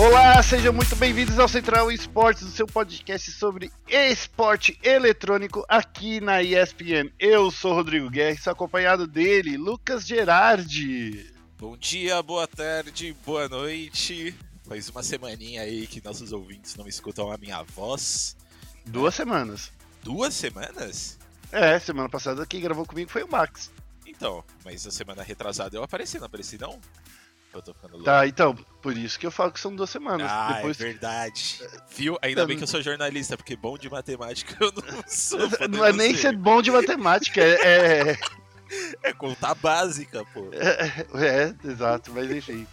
Olá, sejam muito bem-vindos ao Central Esportes, o seu podcast sobre esporte eletrônico aqui na ESPN. Eu sou Rodrigo Guerra, sou acompanhado dele, Lucas Gerardi. Bom dia, boa tarde, boa noite. Faz uma semaninha aí que nossos ouvintes não escutam a minha voz. Duas semanas. Duas semanas? É, semana passada quem gravou comigo foi o Max. Então, mas a semana retrasada eu apareci, não apareci não? Eu tô ficando louco. Tá, então, por isso que eu falo que são duas semanas. Ah, é Depois... é verdade. Viu? Ainda bem que eu sou jornalista, porque bom de matemática eu não sou. Não é nem ser bom de matemática, é. É, é conta básica, pô. É, é, exato, mas enfim.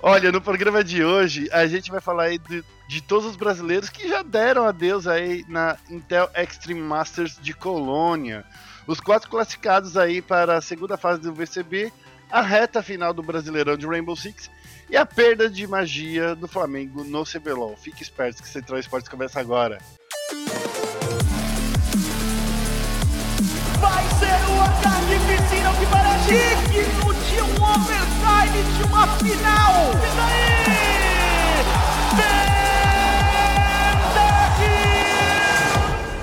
Olha, no programa de hoje a gente vai falar aí de, de todos os brasileiros que já deram adeus aí na Intel Extreme Masters de Colônia. Os quatro classificados aí para a segunda fase do VCB a reta final do Brasileirão de Rainbow Six e a perda de magia do Flamengo no CBLOL. Fique esperto que Central Esportes começa agora. Vai ser uma carnificina que parece digno de um overtime de uma final! E daí?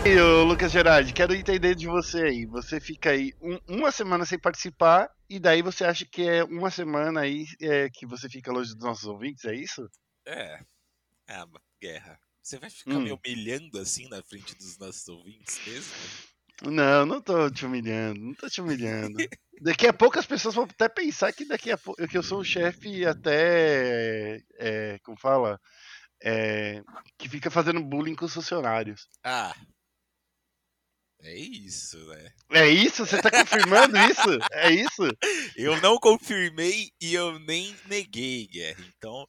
E o Lucas Gerardi, quero entender de você aí. Você fica aí um, uma semana sem participar e daí você acha que é uma semana aí é, que você fica longe dos nossos ouvintes, é isso? É. É, guerra. Você vai ficar hum. me humilhando assim na frente dos nossos ouvintes mesmo? Não, não tô te humilhando, não tô te humilhando. daqui a pouco as pessoas vão até pensar que daqui a pouco que eu sou um chefe até. É, como fala? É, que fica fazendo bullying com os funcionários. Ah, é isso, né? É isso? Você tá confirmando isso? É isso? Eu não confirmei e eu nem neguei, Guerra. Então,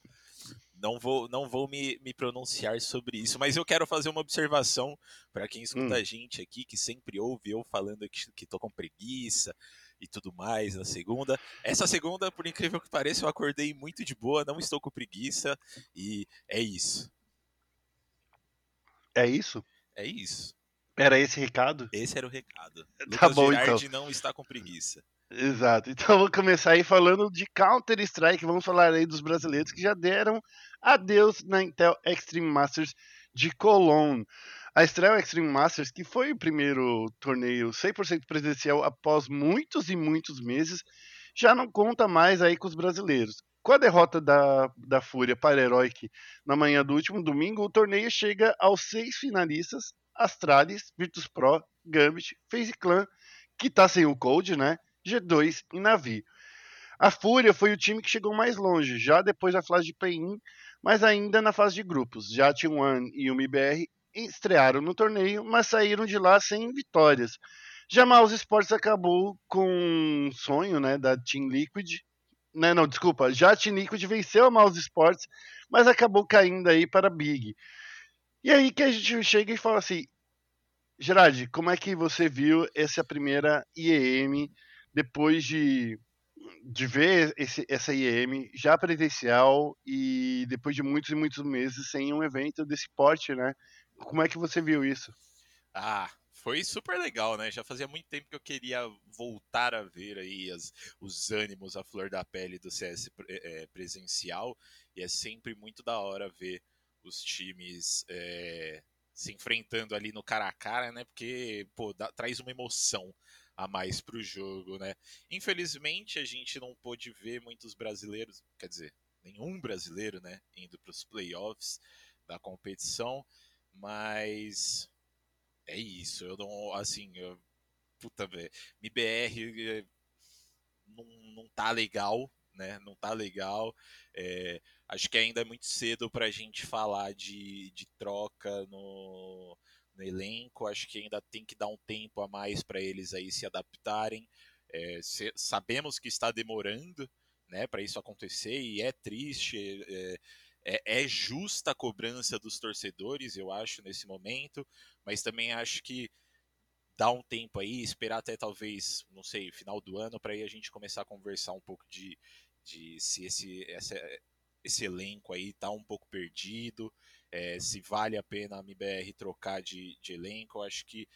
não vou, não vou me, me pronunciar sobre isso. Mas eu quero fazer uma observação para quem escuta hum. a gente aqui, que sempre ouve eu falando que, que tô com preguiça e tudo mais na segunda. Essa segunda, por incrível que pareça, eu acordei muito de boa, não estou com preguiça e é isso. É isso? É isso. Era esse recado? Esse era o recado. Tá Lucas bom, Girardi então. não está com preguiça. Exato. Então vou começar aí falando de Counter-Strike. Vamos falar aí dos brasileiros que já deram adeus na Intel Extreme Masters de Cologne. A Estrela Extreme Masters, que foi o primeiro torneio 100% presencial após muitos e muitos meses, já não conta mais aí com os brasileiros. Com a derrota da, da Fúria para a Heroic na manhã do último domingo, o torneio chega aos seis finalistas Astralis, Virtus Pro, Gambit, FaZe Clan, que tá sem o Code, né? G2 e Navi. A Fúria foi o time que chegou mais longe, já depois da fase de play-in, mas ainda na fase de grupos. Já T1 e o estrearam no torneio, mas saíram de lá sem vitórias. Já Mouse Sports acabou com um sonho né, da Team Liquid. Né, não, desculpa, já a Team Liquid venceu a Mouse Sports, mas acabou caindo aí para a Big. E aí que a gente chega e fala assim, Gerard, como é que você viu essa primeira IEM depois de, de ver esse, essa IEM já presencial e depois de muitos e muitos meses sem um evento desse porte, né? Como é que você viu isso? Ah, foi super legal, né? Já fazia muito tempo que eu queria voltar a ver aí as, os ânimos, a flor da pele do CS é, presencial e é sempre muito da hora ver os times é, se enfrentando ali no cara a cara, né? Porque pô, dá, traz uma emoção a mais para o jogo, né? Infelizmente a gente não pôde ver muitos brasileiros, quer dizer, nenhum brasileiro, né, indo para os playoffs da competição, mas é isso. Eu não, assim, eu, puta, MBR eh, não, não tá legal, né? Não tá legal. É, acho que ainda é muito cedo para a gente falar de, de troca no, no, elenco. Acho que ainda tem que dar um tempo a mais para eles aí se adaptarem. É, se, sabemos que está demorando né, para isso acontecer e é triste. É, é, é, justa a cobrança dos torcedores, eu acho, nesse momento, mas também acho que dá um tempo aí, esperar até talvez, não sei, final do ano, para aí a gente começar a conversar um pouco de, de se esse, essa, esse elenco aí tá um pouco perdido, é, se vale a pena a MBR trocar de, de elenco, eu acho que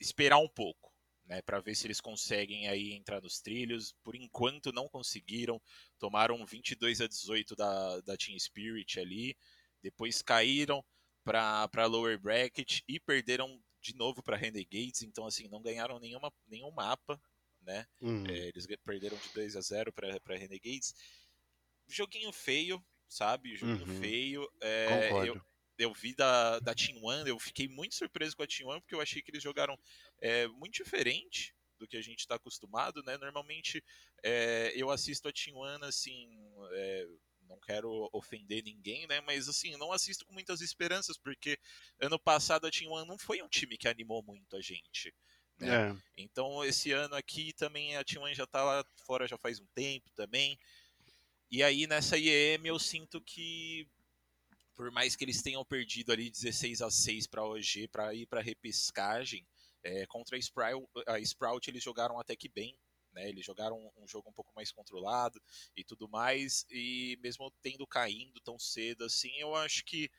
esperar um pouco, né, para ver se eles conseguem aí entrar nos trilhos. Por enquanto não conseguiram, tomaram 22 a 18 da, da Team Spirit ali, depois caíram para lower bracket e perderam de novo para Renegades, então assim, não ganharam nenhuma, nenhum mapa, né? Uhum. É, eles perderam de 2 a 0 para Renegades. Joguinho feio, sabe? Joguinho uhum. feio. É. Eu, eu vi da, da Team One, eu fiquei muito surpreso com a Team One, porque eu achei que eles jogaram é, muito diferente do que a gente está acostumado, né? Normalmente é, eu assisto a Team One, assim, é, não quero ofender ninguém, né? Mas assim, não assisto com muitas esperanças, porque ano passado a Team One não foi um time que animou muito a gente. Né? É. Então esse ano aqui também a Team One já tá lá fora já faz um tempo também. E aí nessa IEM eu sinto que por mais que eles tenham perdido ali 16 a 6 para OG para ir para repescagem, é, contra a Sprout, a Sprout eles jogaram até que bem, né? Eles jogaram um, jogo um pouco mais controlado e tudo mais, e mesmo tendo caindo tão cedo assim, eu acho que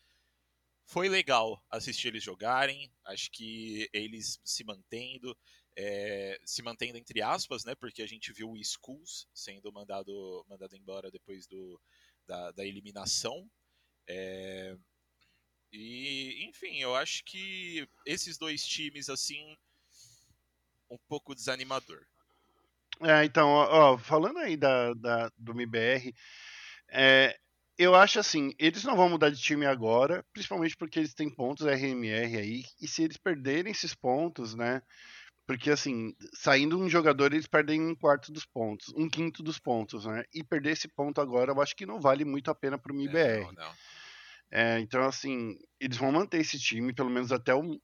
foi legal assistir eles jogarem. Acho que eles se mantendo, é, se mantendo entre aspas, né? Porque a gente viu o Skulls sendo mandado, mandado embora depois do, da, da eliminação é... E, enfim, eu acho que esses dois times, assim, um pouco desanimador. É, então, ó, falando aí da, da, do MBR, é, eu acho assim, eles não vão mudar de time agora, principalmente porque eles têm pontos RMR aí, e se eles perderem esses pontos, né? Porque assim, saindo um jogador, eles perdem um quarto dos pontos, um quinto dos pontos, né? E perder esse ponto agora, eu acho que não vale muito a pena pro MBR. É, não, não. É, então, assim, eles vão manter esse time, pelo menos até o,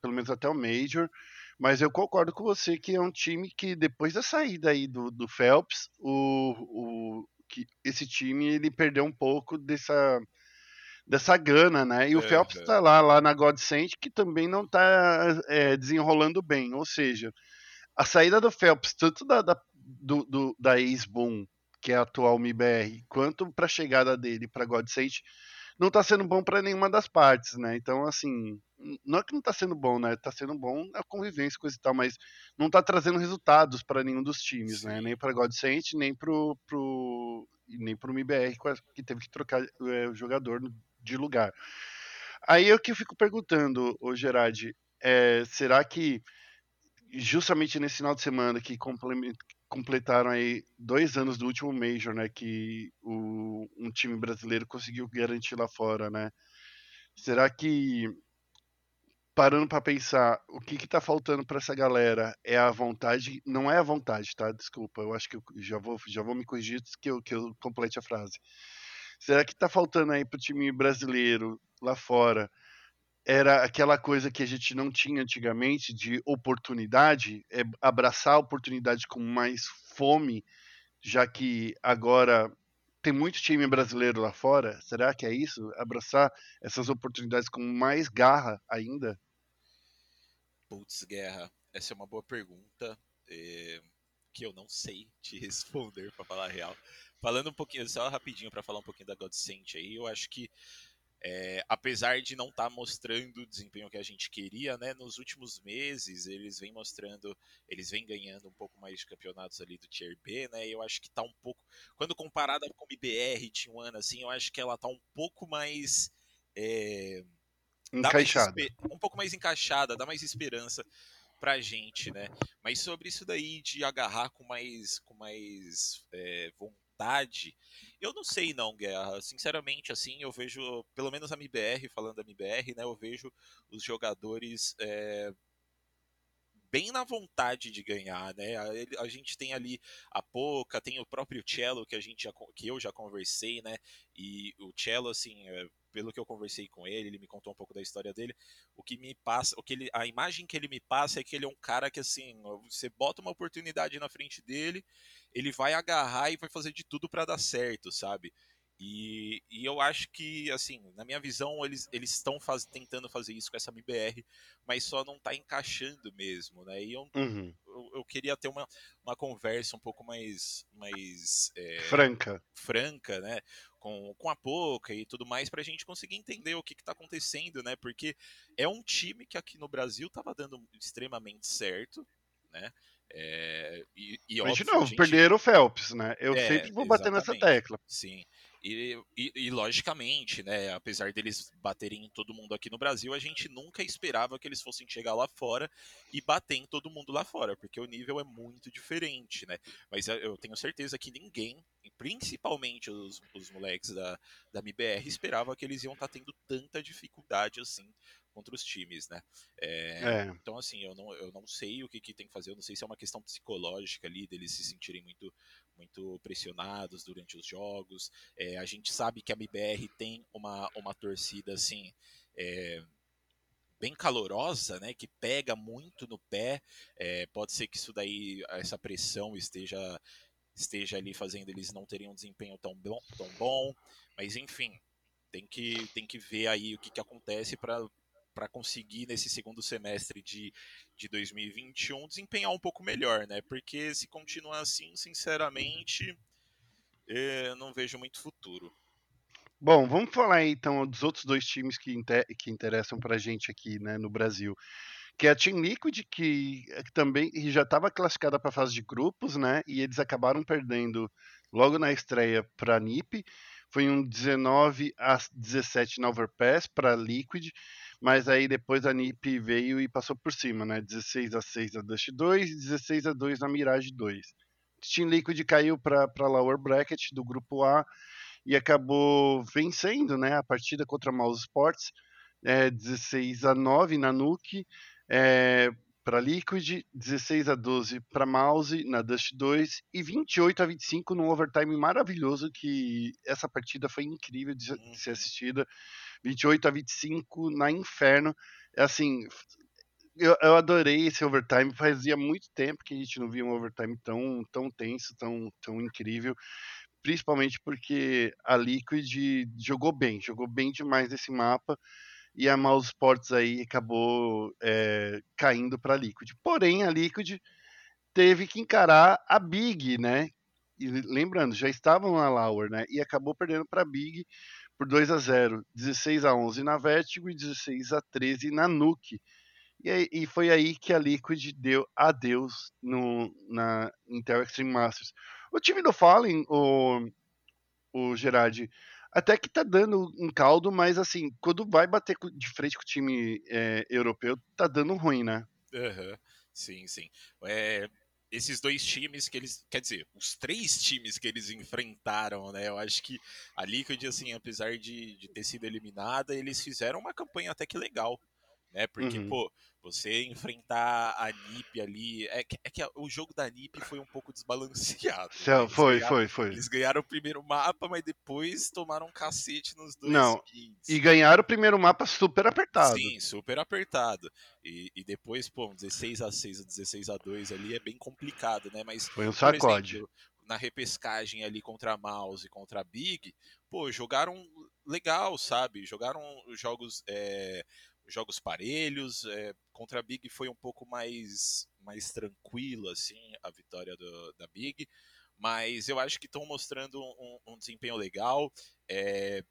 pelo menos até o Major. Mas eu concordo com você que é um time que, depois da saída aí do, do Phelps, o, o, que esse time ele perdeu um pouco dessa, dessa gana, né? E o é, Phelps está é. lá, lá na Godsend, que também não está é, desenrolando bem. Ou seja, a saída do Phelps, tanto da, da, do, do, da ex-Boom, que é a atual MIBR, quanto para a chegada dele para Godsend, não tá sendo bom para nenhuma das partes, né? Então, assim, não é que não tá sendo bom, né? Tá sendo bom a convivência, coisa e tal, mas não tá trazendo resultados para nenhum dos times, né? Sim. né? Nem para Godsent, nem pro, pro nem pro MBR, que teve que trocar é, o jogador de lugar. Aí é que eu fico perguntando, o Gerard, é, será que justamente nesse final de semana que completaram aí dois anos do último Major, né? Que o, um time brasileiro conseguiu garantir lá fora, né? Será que parando para pensar, o que está faltando para essa galera é a vontade, não é a vontade, tá? Desculpa, eu acho que eu já vou, já vou me corrigir que eu, que eu complete a frase. Será que está faltando aí para o time brasileiro lá fora era aquela coisa que a gente não tinha antigamente de oportunidade, é abraçar a oportunidade com mais fome, já que agora tem muito time brasileiro lá fora. Será que é isso? Abraçar essas oportunidades com mais garra ainda? Putz, Guerra, essa é uma boa pergunta é, que eu não sei te responder, para falar a real. Falando um pouquinho, só rapidinho para falar um pouquinho da Godsent aí, eu acho que é, apesar de não estar tá mostrando o desempenho que a gente queria, né, nos últimos meses eles vêm mostrando, eles vêm ganhando um pouco mais de campeonatos ali do Tier B, né, eu acho que está um pouco, quando comparada com o IBR, T1, assim, eu acho que ela está um pouco mais... É, encaixada. um pouco mais encaixada, dá mais esperança pra gente, né? Mas sobre isso daí de agarrar com mais, com mais é, vontade Eu não sei não, Guerra. Sinceramente, assim, eu vejo, pelo menos a MBR, falando da MBR, né, eu vejo os jogadores é, bem na vontade de ganhar, né? A, a, gente tem ali a Poca, tem o próprio Cello que a gente já, que eu já conversei, né? E o Cello, assim, é, pelo que eu conversei com ele, ele me contou um pouco da história dele. O que me passa, o que ele, a imagem que ele me passa é que ele é um cara que assim, você bota uma oportunidade na frente dele, ele vai agarrar e vai fazer de tudo para dar certo, sabe? E, e, eu acho que, assim, na minha visão, eles estão faz, tentando fazer isso com essa MBR, mas só não está encaixando mesmo, né? E eu, uhum. eu, eu, queria ter uma, uma conversa um pouco mais, mais é, franca. franca, né? Com, com a Poca e tudo mais, para a gente conseguir entender o que está acontecendo, né? Porque é um time que aqui no Brasil estava dando extremamente certo, né? É, e, e Mas, de óbvio, novo, a gente- perderam o Phelps, né? Eu É, sempre vou bater nessa exatamente. tecla. Sim. E, e- e, logicamente, né, apesar deles baterem em todo mundo aqui no Brasil, a gente nunca esperava que eles fossem chegar lá fora e bater em todo mundo lá fora, porque o nível é muito diferente, né? Mas eu- tenho certeza que ninguém, principalmente os, os moleques da, da MBR, esperava que eles iam estar tendo tanta dificuldade assim contra os times, né? É, É. então, assim, eu não, eu não sei o que, que tem que fazer, eu não sei se é uma questão psicológica ali, deles se sentirem muito, muito pressionados durante os jogos. É, a gente sabe que a MBR tem uma, uma torcida, assim, é, bem calorosa, né, que pega muito no pé. É, pode ser que isso daí, essa pressão esteja, esteja ali fazendo eles não terem um desempenho tão bom, tão bom. Mas, enfim, tem que, tem que ver aí o que, que acontece para para conseguir nesse segundo semestre de, de 2021 desempenhar um pouco melhor, né? Porque se continuar assim, sinceramente, eh, não vejo muito futuro. Bom, vamos falar então dos outros dois times que, inte- que interessam pra gente aqui, né, no Brasil. Que é a Team Liquid, que eh, também já estava classificada para a fase de grupos, né? E eles acabaram perdendo logo na estreia para a NiP. Foi um 19 a 17 na Overpass para Liquid, mas aí depois a NiP veio e passou por cima, né? 16 a 6 na Dust 2 e 16 a 2 na Mirage 2. Team Liquid caiu para a lower bracket do grupo A e acabou vencendo né, a partida contra a Mouse Sports, é, 16 a 9 na Nuke, é, para Liquid, 16 a 12 para Mouse na Dust 2 e 28 a 25 num overtime maravilhoso que essa partida foi incrível de, de ser assistida. 28 a 25 na Inferno. Assim, eu, eu adorei esse overtime. Fazia muito tempo que a gente não via um overtime tão, tão tenso, tão, tão incrível. Principalmente porque a Liquid jogou bem, jogou bem demais nesse mapa. E a Mouse Sports aí acabou é, caindo para a Liquid. Porém, a Liquid teve que encarar a Big, né? E lembrando, já estavam na Lauer, né? E acabou perdendo para a Big por 2 a 0 16 a 11 na Vertigo e 16 a 13 na Nuke. E, e foi aí que a Liquid deu adeus no, na Intel Extreme Masters. O time do Fallen, o, o Gerard, até que tá dando um caldo, mas assim, quando vai bater de frente com o time é, europeu, tá dando ruim, né? Uhum. Sim, sim. É, esses dois times que eles. Quer dizer, os três times que eles enfrentaram, né? Eu acho que a Liquid, assim, apesar de, de ter sido eliminada, eles fizeram uma campanha até que legal. Né? Porque, Uhum. pô, você enfrentar a NiP ali. É que, é que o jogo da NiP foi um pouco desbalanceado. né? Foi, foi, foi. Eles ganharam o primeiro mapa, mas depois tomaram um cacete nos dois Não. E ganharam o primeiro mapa super apertado. Sim, super apertado. E, e depois, pô, um 16 a 6 ou 16 a 2 ali é bem complicado, né? Mas, Foi um sacode. exemplo, na repescagem ali contra a Mouse e contra a Big, pô, jogaram legal, sabe? Jogaram jogos é, jogos parelhos. é, contra a Big foi um pouco mais, mais tranquilo, assim, a vitória do- da Big. Mas eu acho que estão mostrando um, um desempenho legal. É,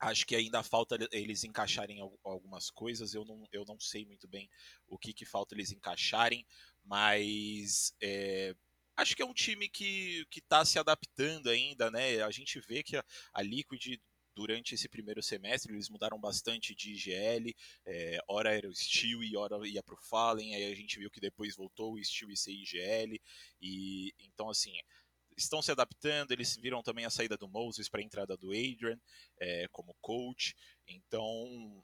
acho que ainda falta eles encaixarem al- algumas coisas. Eu não, eu não sei muito bem o que, que falta eles encaixarem, mas é, acho que é um time que está se adaptando ainda, né? A gente vê que a, a Liquid durante esse primeiro semestre eles mudaram bastante de IGL, é, hora era o Steel e hora ia para o Fallen, aí a gente viu que depois voltou o Steel e ser IGL, e então assim estão se adaptando, eles viram também a saída do Moses para a entrada do Adrian é, como coach. Então,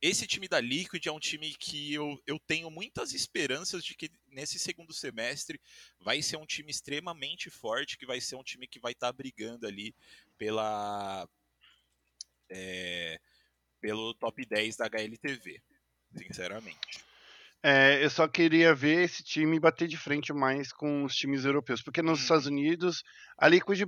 esse time da Liquid é um time que eu, eu tenho muitas esperanças de que nesse segundo semestre vai ser um time extremamente forte, que vai ser um time que vai estar tá brigando ali pela. É, pelo top 10 da HLTV, sinceramente. É, eu só queria ver esse time bater de frente mais com os times europeus, porque nos Uhum. Estados Unidos a Liquid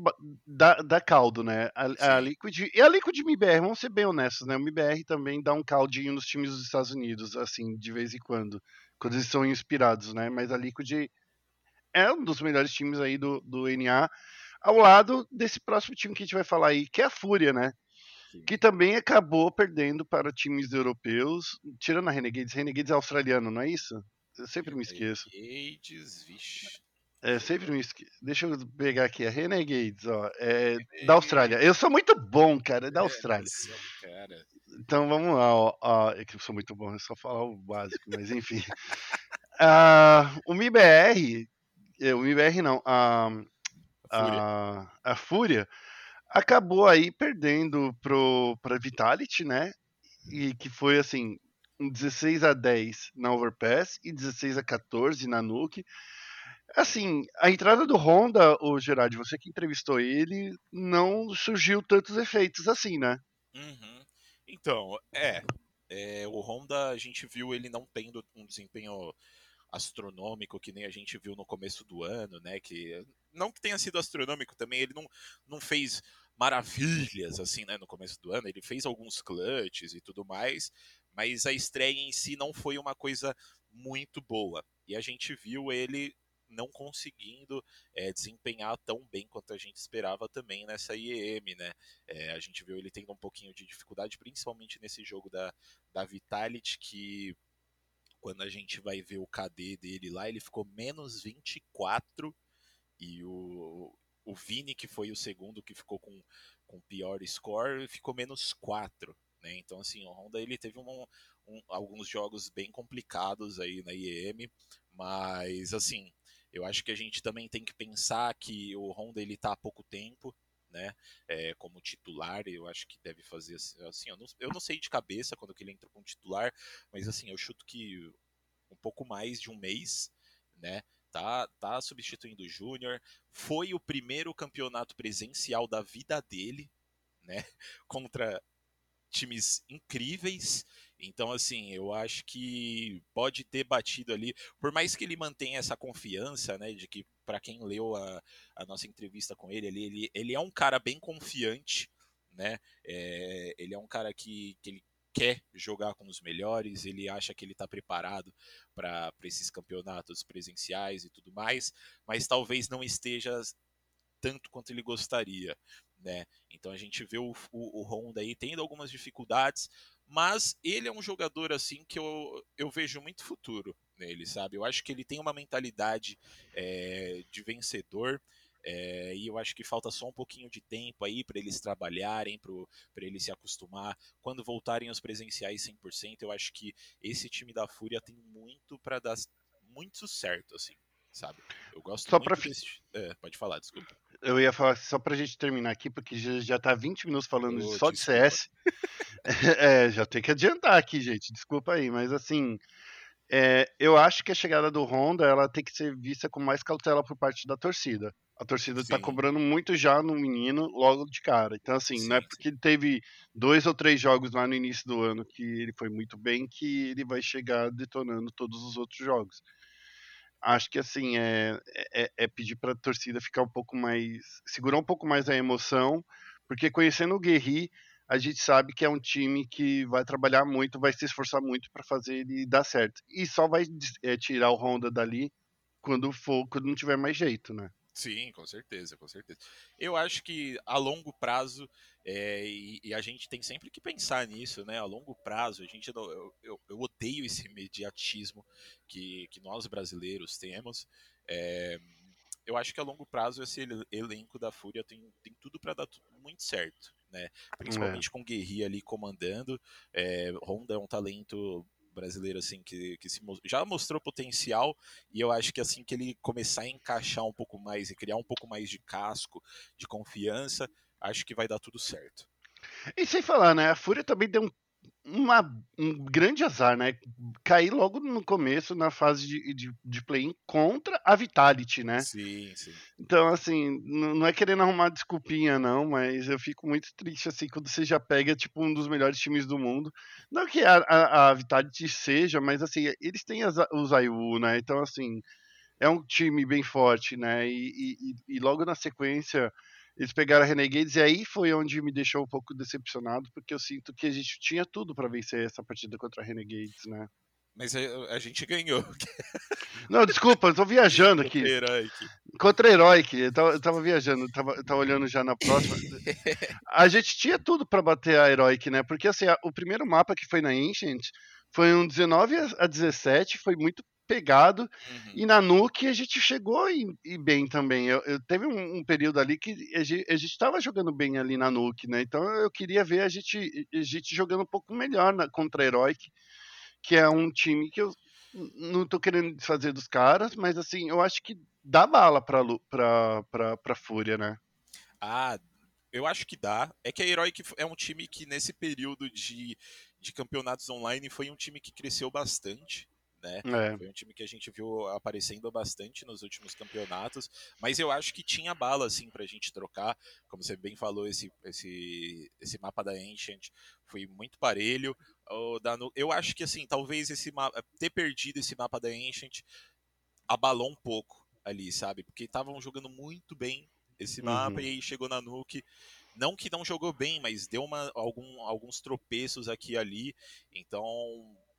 dá, dá caldo, né? A, a. Liquid e a Liquid MBR, vamos ser bem honestos, né? O MBR também dá um caldinho nos times dos Estados Unidos, assim, de vez em quando, quando eles são inspirados, né? Mas a Liquid é um dos melhores times aí do, do NA, ao lado desse próximo time que a gente vai falar aí, que é a Fúria, né? Que também acabou perdendo para times europeus, tirando a Renegades. Renegades é australiano, não é isso? Eu sempre me esqueço. Renegades, vixe. É, sempre me esqueço. Deixa eu pegar aqui, a Renegades, ó. É da Austrália. Eu sou muito bom, cara, é da Austrália. Nossa, cara. Então vamos lá, ó, ó, É que eu sou muito bom, é só falar o básico, mas enfim. Ah, o MIBR, o MIBR não, a, a, a Fúria acabou aí perdendo pro, pra Vitality, né? E que foi assim, um 16 a 10 na Overpass e 16 a 14 na Nuke. Assim, a entrada do Honda, o Gerard, você que entrevistou ele, não surgiu tantos efeitos assim, né? Uhum. Então, é, é, O Honda, a gente viu ele não tendo um desempenho astronômico que nem a gente viu no começo do ano, né? Que não que tenha sido astronômico também, ele não, não fez maravilhas assim, né, no começo do ano, ele fez alguns clutches e tudo mais, mas a estreia em si não foi uma coisa muito boa. E a gente viu ele não conseguindo é, desempenhar tão bem quanto a gente esperava também nessa IEM, né? É, a gente viu ele tendo um pouquinho de dificuldade, principalmente nesse jogo da, da Vitality, que quando a gente vai ver o KD dele lá, ele ficou menos 24 e o, o Vini, que foi o segundo que ficou com, com pior score, ficou menos 4. Né? Então, assim, o Honda ele teve um, um, alguns jogos bem complicados aí na IEM, mas, assim, eu acho que a gente também tem que pensar que o Honda ele tá há pouco tempo, né, é, como titular, eu acho que deve fazer assim, eu não, eu não sei de cabeça quando que ele entra como titular, mas assim, eu chuto que um pouco mais de um mês, né, tá, tá substituindo o Júnior, foi o primeiro campeonato presencial da vida dele, né, contra times incríveis. Então, assim, eu acho que pode ter batido ali, por mais que ele mantenha essa confiança, né, de que para quem leu a, a, nossa entrevista com ele, ele, ele, ele é um cara bem confiante, né, é, ele é um cara que, que ele quer jogar com os melhores, ele acha que ele está preparado para esses campeonatos presenciais e tudo mais, mas talvez não esteja tanto quanto ele gostaria. Né? Então a gente vê o, o, o Honda aí tendo algumas dificuldades, mas ele é um jogador assim que eu, eu vejo muito futuro nele, sabe? Eu acho que ele tem uma mentalidade é, de vencedor. É, e eu acho que falta só um pouquinho de tempo aí para eles trabalharem, para eles se acostumar. Quando voltarem os presenciais 100%, eu acho que esse time da Fúria tem muito para dar muito certo, assim, sabe? Eu gosto só muito pra... desse... É, pode falar, desculpa. Eu ia falar só pra gente terminar aqui, porque já, já tá 20 minutos falando oh, só desculpa. de CS. é, já tem que adiantar aqui, gente. Desculpa aí, mas assim. É, eu acho que a chegada do Honda ela tem que ser vista com mais cautela por parte da torcida. A torcida está cobrando muito já no menino logo de cara. Então, assim, sim, não é porque ele teve dois ou três jogos lá no início do ano que ele foi muito bem que ele vai chegar detonando todos os outros jogos. Acho que, assim, é, é, é pedir para a torcida ficar um pouco mais. segurar um pouco mais a emoção, porque conhecendo o Guerri, a gente sabe que é um time que vai trabalhar muito, vai se esforçar muito para fazer ele dar certo. E só vai é, tirar o Honda dali quando for, quando não tiver mais jeito, né? Sim, com certeza, com certeza. Eu acho que a longo prazo, é, e, e, a gente tem sempre que pensar nisso, né? A longo prazo, a gente eu, eu, eu odeio esse imediatismo que, que nós brasileiros temos. É, eu acho que a longo prazo esse elenco da Fúria tem, tem tudo para dar tudo muito certo né? Principalmente é. com Guerri ali comandando. É, Honda é um talento brasileiro assim que, que se, já mostrou potencial e eu acho que assim que ele começar a encaixar um pouco mais e criar um pouco mais de casco, de confiança, acho que vai dar tudo certo. E sem falar, né? A Fúria também deu um uma, um grande azar, né? Cair logo no começo na fase de, de, de play-in contra a Vitality, né? Sim, sim. Então, assim, não é querendo arrumar desculpinha, não, mas eu fico muito triste, assim, quando você já pega, tipo, um dos melhores times do mundo. Não que a, a, a Vitality seja, mas, assim, eles têm as, os IU, né? Então, assim, é um time bem forte, né? E, e, e logo na sequência eles pegaram a Renegades e aí foi onde me deixou um pouco decepcionado, porque eu sinto que a gente tinha tudo para vencer essa partida contra a Renegades, né? Mas a, gente ganhou. Não, desculpa, eu tô viajando aqui. Contra Heroic. Contra Heroic. Eu tava, eu tava viajando, eu tava, eu tava olhando já na próxima. a gente tinha tudo para bater a Heroic, né? Porque assim, a, o primeiro mapa que foi na Ancient foi um 19 a 17, foi muito pegado. Uhum. E na Nuke a gente chegou e, e bem também. Eu, eu teve um, um, período ali que a gente estava jogando bem ali na Nuke, né? Então eu queria ver a gente, a gente jogando um pouco melhor na, contra a Heroic, que é um time que eu não tô querendo desfazer dos caras, mas assim, eu acho que dá bala pra, pra, pra, pra Fúria, né? Ah, eu acho que dá. É que a Heroic é um time que nesse período de, de campeonatos online foi um time que cresceu bastante. Né? É. Foi um time que a gente viu aparecendo bastante nos últimos campeonatos, mas eu acho que tinha bala assim pra gente trocar. Como você bem falou, esse, esse, esse mapa da Ancient foi muito parelho. Eu acho que assim, talvez esse mapa, ter perdido esse mapa da Ancient abalou um pouco ali, sabe? Porque estavam jogando muito bem esse mapa uhum. e aí chegou na Nuke. Não que não jogou bem, mas deu uma, algum, alguns tropeços aqui e ali. Então,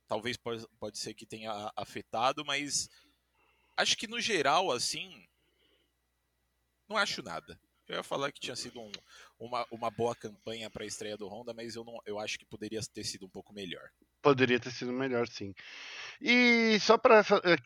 talvez pode, pode ser que tenha afetado, mas acho que no geral, assim, não acho nada. Eu ia falar que tinha sido um, uma, uma boa campanha para a estreia do Honda, mas eu, não, eu acho que poderia ter sido um pouco melhor. Poderia ter sido melhor, sim. E só para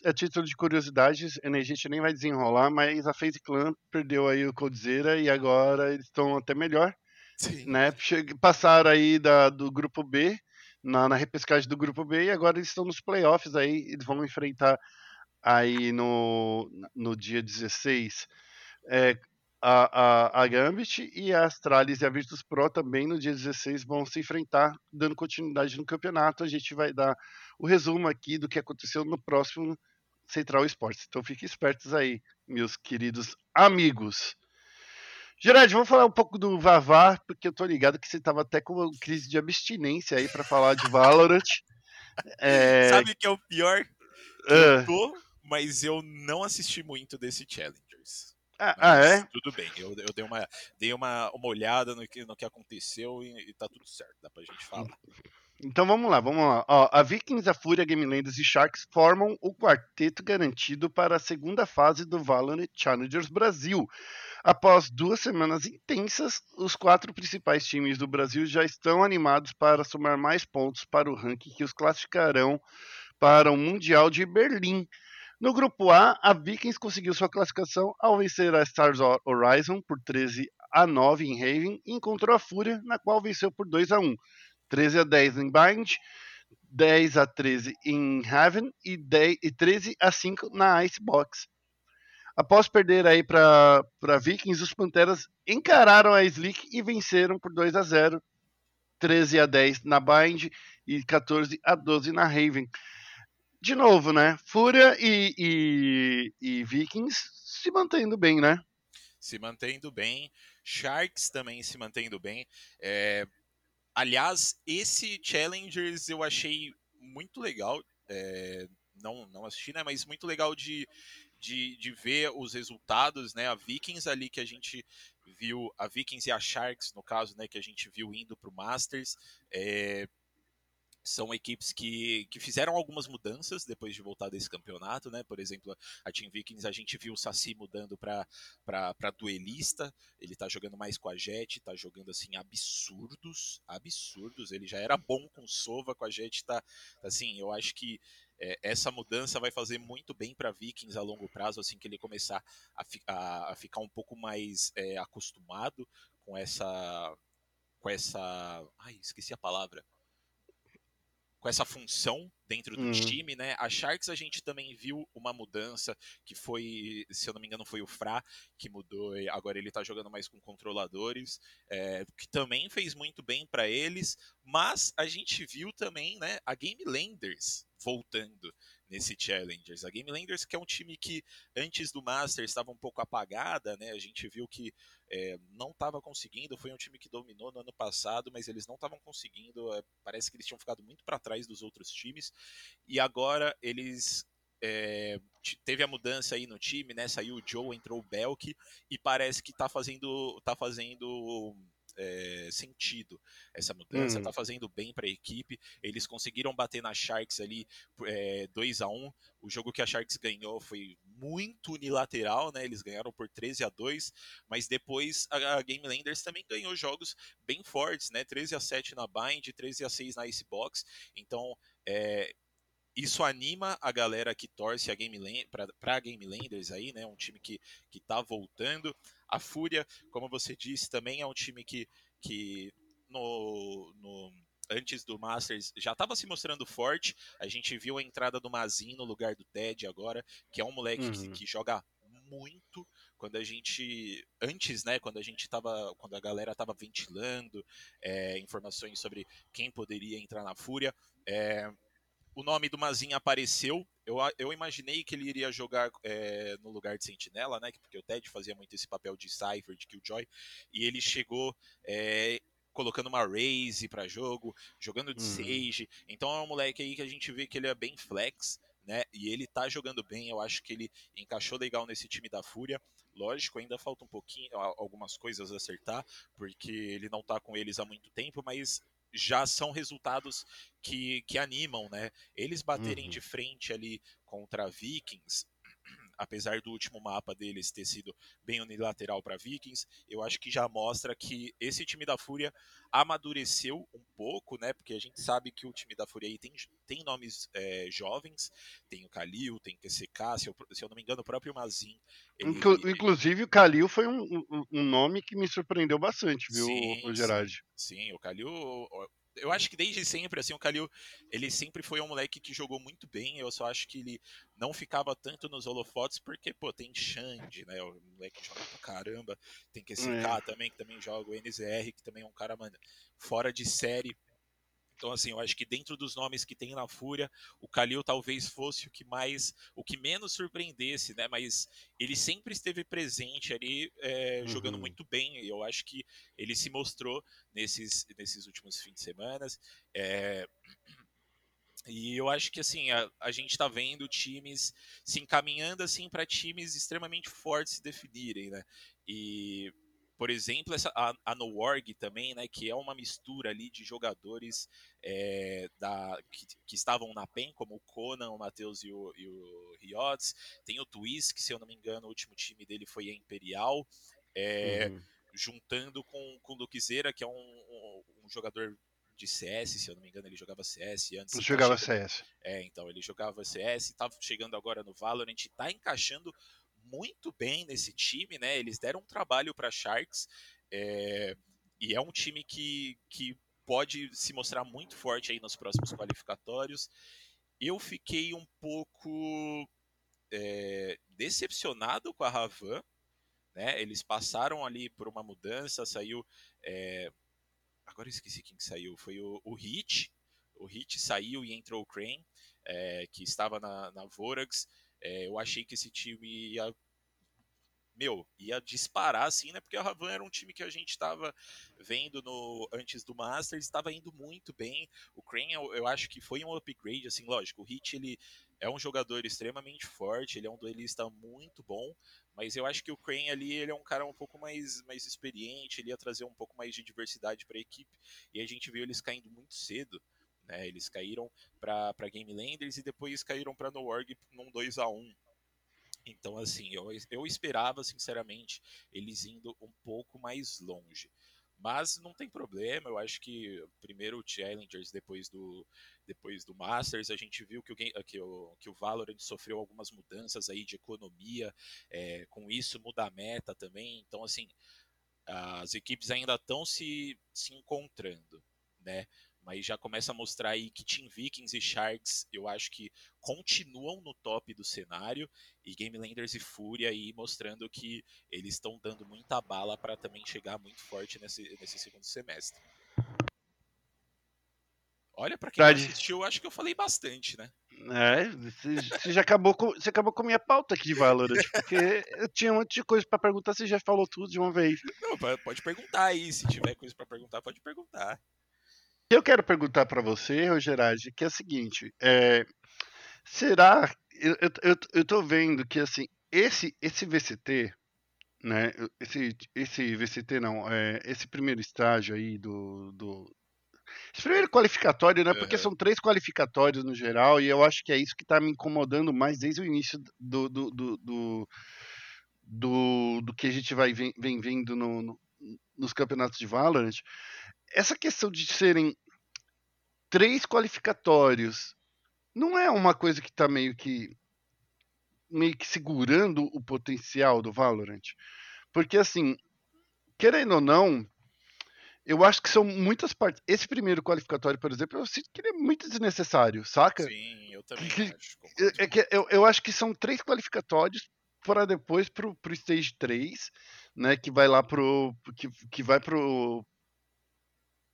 a título de curiosidades, a gente nem vai desenrolar, mas a FaZe Clan perdeu aí o Coldzera e agora eles estão até melhor. Sim. Né? Passaram aí da, do grupo B, na, na repescagem do grupo B, e agora eles estão nos playoffs aí, eles vão enfrentar aí no, no dia 16 é, a, a, a Gambit e a Astralis e a Virtus Pro também no dia 16 vão se enfrentar, dando continuidade no campeonato. A gente vai dar o resumo aqui do que aconteceu no próximo Central Esportes. Então fiquem espertos aí, meus queridos amigos. Gerard, vamos falar um pouco do Vavá, porque eu tô ligado que você tava até com uma crise de abstinência aí para falar de Valorant. É... Sabe o que é o pior? Eu tô, mas eu não assisti muito desse Challengers. Ah, ah, é? Tudo bem, eu, eu dei, uma, dei uma, uma olhada no que, no que aconteceu e, e tá tudo certo, dá pra gente falar. Então vamos lá, vamos lá. Ó, a Vikings, a Fúria, Game Landers e Sharks formam o quarteto garantido para a segunda fase do Valorant Challengers Brasil. Após duas semanas intensas, os quatro principais times do Brasil já estão animados para somar mais pontos para o ranking que os classificarão para o Mundial de Berlim. No grupo A, a Vikings conseguiu sua classificação ao vencer a Stars Horizon por 13 a 9 em Raven e encontrou a Fúria, na qual venceu por 2 a 1. 13 a 10 em Bind, 10 a 13 em Haven e, 10, e 13 a 5 na Icebox. Após perder aí para Vikings, os Panteras encararam a Slick e venceram por 2 a 0, 13 a 10 na Bind e 14 a 12 na Raven de novo, né? Fúria e, e, e, Vikings se mantendo bem, né? Se mantendo bem. Sharks também se mantendo bem. É... Aliás, esse Challengers eu achei muito legal. É... Não, não assisti, né? Mas muito legal de, de, de ver os resultados, né? A Vikings ali que a gente viu, a Vikings e a Sharks, no caso, né? Que a gente viu indo para o Masters. É são equipes que, que fizeram algumas mudanças depois de voltar desse campeonato, né? Por exemplo, a Team Vikings, a gente viu o Saci mudando para duelista, ele tá jogando mais com a Jet, tá jogando assim absurdos, absurdos. Ele já era bom com Sova, com a Jet tá assim, eu acho que é, essa mudança vai fazer muito bem para Vikings a longo prazo, assim que ele começar a, fi, a, a ficar um pouco mais é, acostumado com essa com essa, ai, esqueci a palavra com essa função dentro do uhum. time, né? A Sharks a gente também viu uma mudança que foi, se eu não me engano, foi o Fra que mudou. Agora ele tá jogando mais com controladores, é, que também fez muito bem para eles. Mas a gente viu também, né? A Game Landers voltando nesse Challengers. A Game Landers, que é um time que antes do Master estava um pouco apagada, né? A gente viu que é, não estava conseguindo. Foi um time que dominou no ano passado, mas eles não estavam conseguindo. É, parece que eles tinham ficado muito para trás dos outros times. E agora eles é, teve a mudança aí no time, né? Saiu o Joe, entrou o Belk e parece que tá fazendo, tá fazendo é, sentido essa mudança, hum. tá fazendo bem para a equipe. Eles conseguiram bater na Sharks ali é, 2 a 1 O jogo que a Sharks ganhou foi muito unilateral, né? Eles ganharam por 13 a 2 mas depois a, a Game Landers também ganhou jogos bem fortes, né? 13 a 7 na Bind, 13 a 6 na Icebox. Então, é, isso anima a galera que torce a Game para Game Landers aí, né? Um time que, que tá voltando. A Fúria, como você disse, também é um time que, que no, no antes do Masters já estava se mostrando forte. A gente viu a entrada do Mazin no lugar do Ted agora, que é um moleque uhum. que, que, joga muito. Quando a gente antes, né, quando a gente tava, quando a galera tava ventilando é, informações sobre quem poderia entrar na Fúria, é, o nome do Mazin apareceu. Eu, eu imaginei que ele iria jogar é, no lugar de Sentinela, né? Porque o Ted fazia muito esse papel de Cypher, de Killjoy, e ele chegou é, colocando uma Raze para jogo, jogando de uhum. Sage. Então é um moleque aí que a gente vê que ele é bem flex, né? E ele tá jogando bem, eu acho que ele encaixou legal nesse time da Fúria. Lógico, ainda falta um pouquinho, algumas coisas a acertar, porque ele não tá com eles há muito tempo, mas já são resultados que, que animam, né? Eles baterem uhum. de frente ali contra Vikings, apesar do último mapa deles ter sido bem unilateral para Vikings, eu acho que já mostra que esse time da Fúria amadureceu um pouco, né? Porque a gente sabe que o time da Fúria aí tem, tem nomes é, jovens, tem o Kalil, tem o QCK, se eu, se eu não me engano, o próprio Mazin. Ele, Inclu. Inclusive, o Kalil foi um, um, um, nome que me surpreendeu bastante, viu, sim, o Gerard? Sim, sim, o Kalil eu acho que desde sempre, assim, o Kalil, ele sempre foi um moleque que jogou muito bem. Eu só acho que ele não ficava tanto nos holofotes porque, pô, tem Xande, né? O moleque que joga pra caramba. Tem QSK é. também, que também joga o NZR, que também é um cara, mano, fora de série. Então, assim, eu acho que dentro dos nomes que tem na Fúria, o Kalil talvez fosse o que mais, o que menos surpreendesse, né? Mas ele sempre esteve presente ali, é, uhum. jogando muito bem. E eu acho que ele se mostrou nesses, nesses últimos fins de semana. É, e eu acho que assim, a, a gente está vendo times se encaminhando assim para times extremamente fortes se definirem, né? E por exemplo, essa, a, a Noorg também, né, que é uma mistura ali de jogadores é, da, que, que, estavam na PEN, como o Conan, o Matheus e o, e o Riots. Tem o Twist, que se eu não me engano, o último time dele foi a Imperial. É, uhum. Juntando com, com o Luquezeira, que é um, um, um jogador de CS, se eu não me engano, ele jogava CS antes. Ele jogava CS. É, então, ele jogava CS, estava chegando agora no Valorant, está encaixando muito bem nesse time, né? Eles deram um trabalho para Sharks é, e é um time que, que pode se mostrar muito forte aí nos próximos qualificatórios. Eu fiquei um pouco é, decepcionado com a Ravan, né? Eles passaram ali por uma mudança, saiu. É, agora esqueci quem que saiu. Foi o, o Hit. O Hit saiu e entrou o Crane, é, que estava na, na Vorax. É, eu achei que esse time ia meu, ia disparar assim, né? Porque a Ravan era um time que a gente estava vendo no antes do Masters, estava indo muito bem. O Crane, eu, eu, acho que foi um upgrade, assim, lógico. O Hit, ele é um jogador extremamente forte, ele é um duelista muito bom, mas eu acho que o Crane ali, ele é um cara um pouco mais, mais experiente, ele ia trazer um pouco mais de diversidade para a equipe, e a gente viu eles caindo muito cedo. Né, eles caíram para Game Landers e depois caíram para No Org num 2 a 1 Então, assim, eu, eu esperava, sinceramente, eles indo um pouco mais longe. Mas não tem problema, eu acho que primeiro o Challengers, depois do, depois do Masters, a gente viu que o, que o, que o Valorant sofreu algumas mudanças aí de economia, é, com isso muda a meta também, então assim, as equipes ainda estão se, se encontrando, né? Mas já começa a mostrar aí que Team Vikings e Sharks eu acho que continuam no top do cenário e Game Landers e Fúria aí mostrando que eles estão dando muita bala para também chegar muito forte nesse, nesse segundo semestre. Olha, para quem Verdade. assistiu, acho que eu falei bastante, né? É, você já acabou com, você acabou com a minha pauta aqui Valorant, porque eu tinha um monte de coisa para perguntar, você já falou tudo de uma vez. Não, pode perguntar aí, se tiver coisa para perguntar, pode perguntar eu quero perguntar para você, Rogerage, que é o seguinte: é, será. Eu, eu, eu tô vendo que assim, esse, esse VCT, né? Esse, esse VCT não, é, esse primeiro estágio aí do, do esse primeiro qualificatório, né? Porque uhum. são três qualificatórios no geral, e eu acho que é isso que está me incomodando mais desde o início do, do, do, do, do, do que a gente vai vem, vem vendo no, no, nos campeonatos de Valorant. Essa questão de serem três qualificatórios não é uma coisa que tá meio que meio que segurando o potencial do Valorant. Porque assim, querendo ou não, eu acho que são muitas partes. Esse primeiro qualificatório, por exemplo, eu sinto que ele é muito desnecessário, saca? Sim, eu também Que- acho. É, é que eu, eu acho que são três qualificatórios para depois pro, pro Stage 3, né? Que vai lá pro. Que, que vai pro.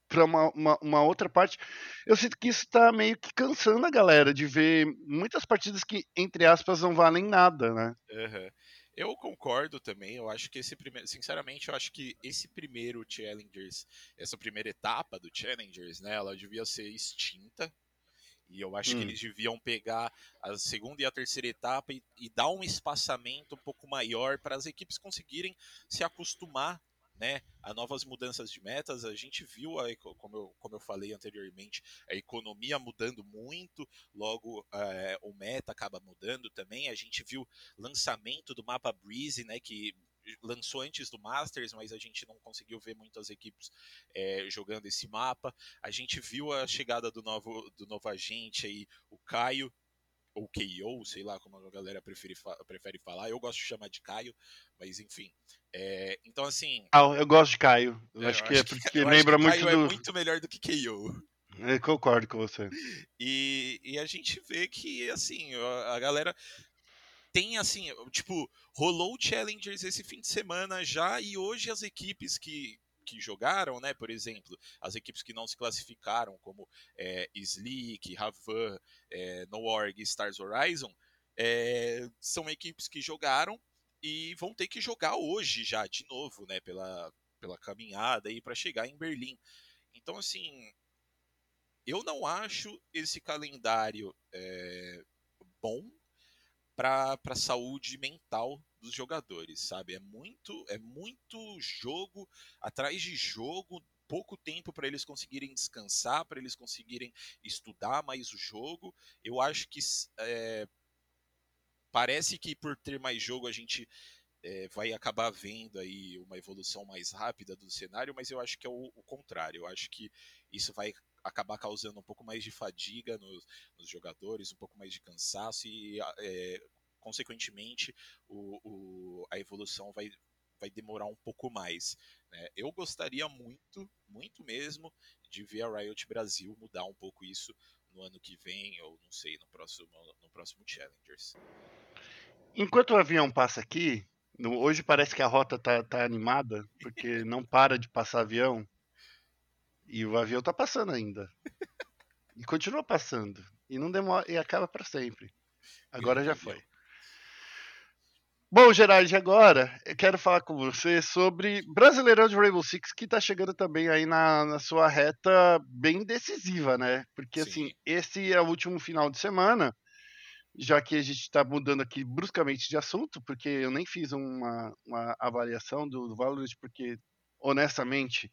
Pra uma, uma, uma outra parte. Eu sinto que isso tá meio que cansando a galera de ver muitas partidas que, entre aspas, não valem nada, né? Aham. Eu concordo também. Eu acho que esse primeiro, sinceramente, eu acho que esse primeiro Challengers, essa primeira etapa do Challengers, né, ela devia ser extinta. E eu acho que Hum. eles deviam pegar a segunda e a terceira etapa e, e dar um espaçamento um pouco maior para as equipes conseguirem se acostumar né, a novas mudanças de metas. A gente viu, a, como, eu, como eu falei anteriormente, a economia mudando muito, logo é, o meta acaba mudando também. A gente viu lançamento do mapa Breeze, né, que lançou antes do Masters, mas a gente não conseguiu ver muitas equipes é, jogando esse mapa. A gente viu a chegada do novo, do novo agente aí, o Caio, ou KO, sei lá como a galera prefere, prefere falar. Eu gosto de chamar de Caio, mas enfim. É, então, assim. Ah, eu gosto de Caio. Eu é, acho que é porque lembra que muito Caio do. é muito melhor do que KO. Eu concordo com você. E, e a gente vê que, assim, a, a galera tem, assim, tipo, rolou o Challengers esse fim de semana já, e hoje as equipes que, que jogaram, né, por exemplo, as equipes que não se classificaram, como é, Sleek, Ravan, é, Noorg e Stars Horizon, é, são equipes que jogaram e vão ter que jogar hoje já, de novo, né, pela, pela caminhada aí para chegar em Berlim. Então, assim, eu não acho esse calendário é, bom para a saúde mental dos jogadores, sabe? É muito, é muito jogo atrás de jogo, pouco tempo para eles conseguirem descansar, para eles conseguirem estudar mais o jogo. Eu acho que é, parece que por ter mais jogo a gente é, vai acabar vendo aí uma evolução mais rápida do cenário, mas eu acho que é o, o contrário. Eu acho que isso vai acabar causando um pouco mais de fadiga nos, nos jogadores, um pouco mais de cansaço e, é, consequentemente, o, o, a evolução vai, vai demorar um pouco mais. Né? Eu gostaria muito, muito mesmo, de ver a Riot Brasil mudar um pouco isso no ano que vem, ou não sei, no próximo, no próximo Challengers. Enquanto o avião passa aqui, hoje parece que a rota tá, tá animada, porque não para de passar avião. E o avião tá passando ainda. E continua passando. E não demora. E acaba para sempre. Agora já foi. Bom, Gerard, agora eu quero falar com você sobre Brasileirão de Rainbow Six, que tá chegando também aí na, na sua reta bem decisiva, né? Porque Sim. assim, esse é o último final de semana, já que a gente está mudando aqui bruscamente de assunto, porque eu nem fiz uma, uma avaliação do, do Valorant, porque honestamente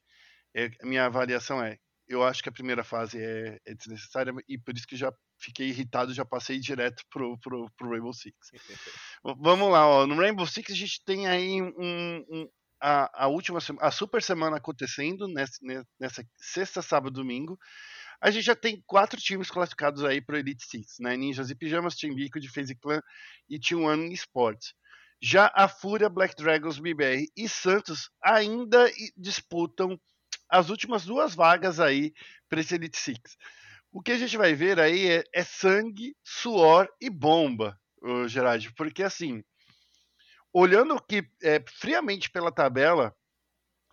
é, minha avaliação é, eu acho que a primeira fase é, é, desnecessária e por isso que já fiquei irritado, já passei direto pro, pro, pro Rainbow Six. Vamos lá, ó, no Rainbow Six a gente tem aí um, um a, a, última a super semana acontecendo nessa, nessa sexta, sábado, domingo. A gente já tem quatro times classificados aí para Elite Six, né? Ninjas e Pijamas, Team Liquid, FaZe Clan e T1 Esports. Já a Fúria, Black Dragons, BBR e Santos ainda disputam as últimas duas vagas aí para esse Elite Six. O que a gente vai ver aí é, é sangue, suor e bomba, Gerard, porque assim, olhando aqui é, friamente pela tabela,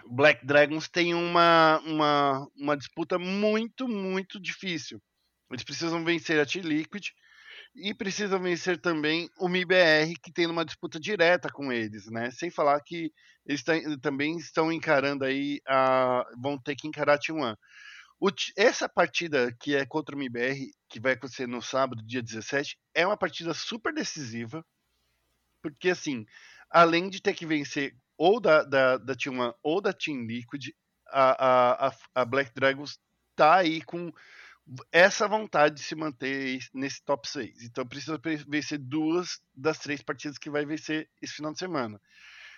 Black Dragons tem uma, uma, uma disputa muito, muito difícil. Eles precisam vencer a T-Liquid e precisam vencer também o MIBR, que tem uma disputa direta com eles, né? Sem falar que eles também estão encarando aí, a, vão ter que encarar a T1. O, essa partida que é contra o MIBR, que vai acontecer no sábado, dia 17, é uma partida super decisiva, porque assim, além de ter que vencer ou da, da, da Team One ou da Team Liquid, a, a, a Black Dragons tá aí com essa vontade de se manter nesse top 6. Então precisa vencer duas das três partidas que vai vencer esse final de semana.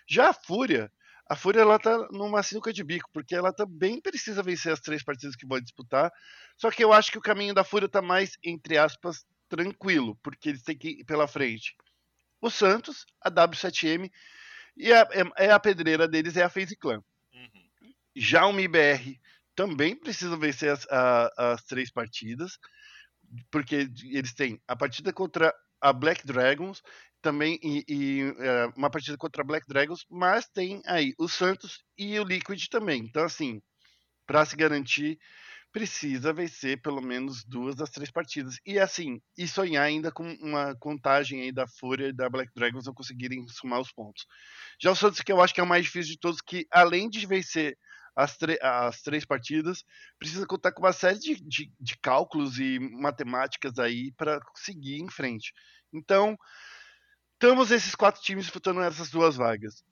Já a Fúria, a Fúria ela tá numa sinuca de bico, porque ela também precisa vencer as três partidas que vai disputar. Só que eu acho que o caminho da Fúria tá mais, entre aspas, tranquilo, porque eles têm que ir pela frente. O Santos, a W7M e a, é, é a pedreira deles é a FaZe Clan. Uhum. Já o MIBR também precisa vencer as, a, as três partidas, porque eles têm a partida contra a Black Dragons também e, e é, uma partida contra a Black Dragons, mas tem aí o Santos e o Liquid também. Então assim, para se garantir precisa vencer pelo menos duas das três partidas. E assim, e sonhar ainda com uma contagem aí da Fúria e da Black Dragons não conseguirem somar os pontos. Já o Santos, que eu acho que é o mais difícil de todos, que além de vencer as, as três partidas, precisa contar com uma série de, de, de cálculos e matemáticas aí para seguir em frente. Então, estamos esses quatro times disputando essas duas vagas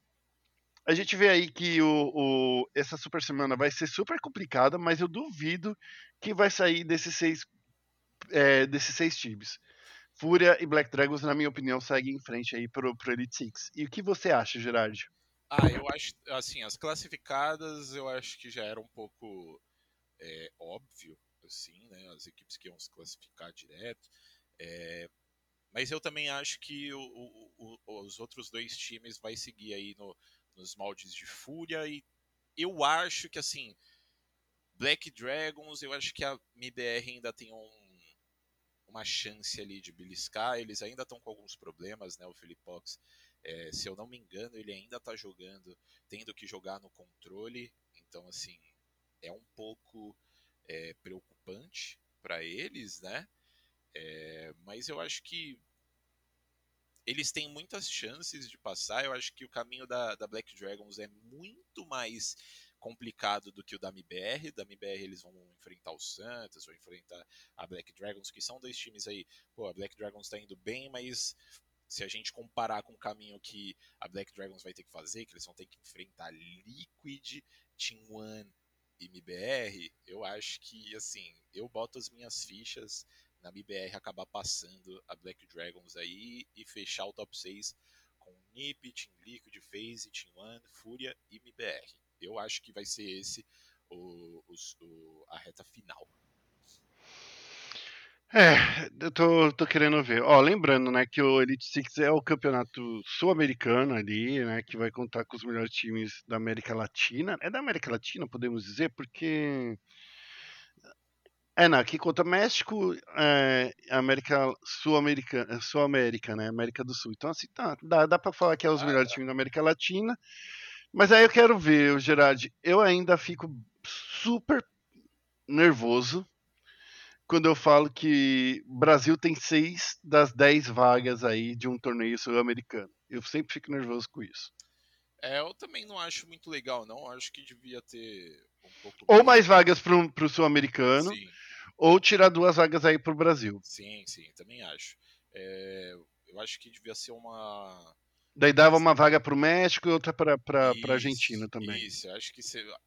a gente vê aí que o, o, essa super semana vai ser super complicada, mas eu duvido que vai sair desses seis, é, desses seis times. Fúria e Black Dragons, na minha opinião, seguem em frente aí pro, pro Elite Six. E o que você acha, Gerard? Ah, eu acho, assim, as classificadas eu acho que já era um pouco é, óbvio, assim, né, as equipes que iam se classificar direto, é, mas eu também acho que o, o, os outros dois times vai seguir aí no, nos moldes de Fúria e eu acho que assim Black Dragons, eu acho que a MBR ainda tem um, uma chance ali de beliscar. Eles ainda estão com alguns problemas, né? O Felipox, é, se eu não me engano, ele ainda está jogando, tendo que jogar no controle. Então, assim, é um pouco é, preocupante para eles, né? É, mas eu acho que eles têm muitas chances de passar. Eu acho que o caminho da, da Black Dragons é muito mais complicado do que o da MBR. Da MBR eles vão enfrentar o Santos, vão enfrentar a Black Dragons, que são dois times aí. Pô, a Black Dragons tá indo bem, mas se a gente comparar com o caminho que a Black Dragons vai ter que fazer, que eles vão ter que enfrentar Liquid, Team One e MBR, eu acho que assim, eu boto as minhas fichas na MBR acabar passando a Black Dragons aí e fechar o top 6 com NiP, Team Liquid, FaZe, Team One, Fúria e MBR. Eu acho que vai ser esse o, o, a reta final. É, eu tô, tô querendo ver. Ó, lembrando, né, que o Elite Six é o campeonato sul-americano ali, né, que vai contar com os melhores times da América Latina. É da América Latina, podemos dizer, porque é, não, aqui conta México, é, América Sul-Americana, Sul-América, né? América do Sul. Então, assim, tá, dá, dá pra falar que é os ah, melhores times da América Latina. Mas aí eu quero ver, Gerard, eu ainda fico super nervoso quando eu falo que Brasil tem seis das dez vagas aí de um torneio sul-americano. Eu sempre fico nervoso com isso. É, eu também não acho muito legal, não. Acho que devia ter um pouco. Ou mais vagas pro, pro sul-americano. Ou tirar duas vagas aí pro Brasil. Sim, sim, também acho. É, eu acho que devia ser uma. Daí dava uma vaga para o México e outra para a Argentina também. Isso, eu acho que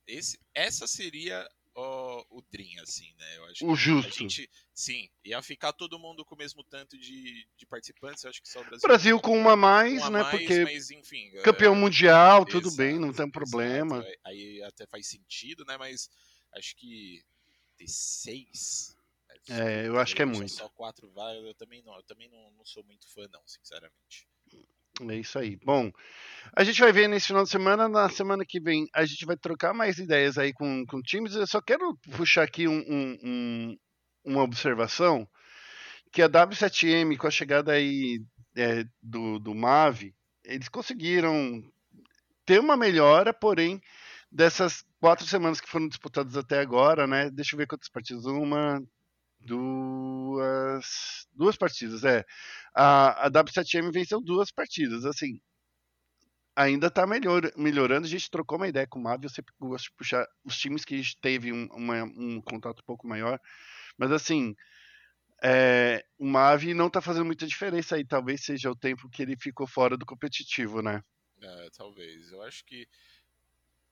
esse, essa seria o, o Dream, assim, né? Eu acho o justo. Gente, sim, ia ficar todo mundo com o mesmo tanto de, de participantes, eu acho que só o Brasil. Brasil com uma mais, uma né? Mais, porque mas, enfim, campeão é, mundial, tudo exato, bem, não tem problema. Aí até faz sentido, né? Mas acho que ter seis. É, eu acho que é muito. Só quatro vai, eu também não, eu também não, não sou muito fã, não, sinceramente. É isso aí. Bom, a gente vai ver nesse final de semana. Na semana que vem a gente vai trocar mais ideias aí com, com times. Eu só quero puxar aqui um, um, um, uma observação que a W7M, com a chegada aí é, do, do Mave, eles conseguiram ter uma melhora, porém dessas quatro semanas que foram disputadas até agora, né? Deixa eu ver quantas partidas. Uma, duas. Duas partidas, é. A, a W7M venceu duas partidas, assim. Ainda tá melhor, melhorando. A gente trocou uma ideia com o Mavi. Eu sempre gosto de puxar os times que a gente teve um, uma, um contato um pouco maior. Mas, assim, é, o Mavi não tá fazendo muita diferença aí. Talvez seja o tempo que ele ficou fora do competitivo, né? É, talvez. Eu acho que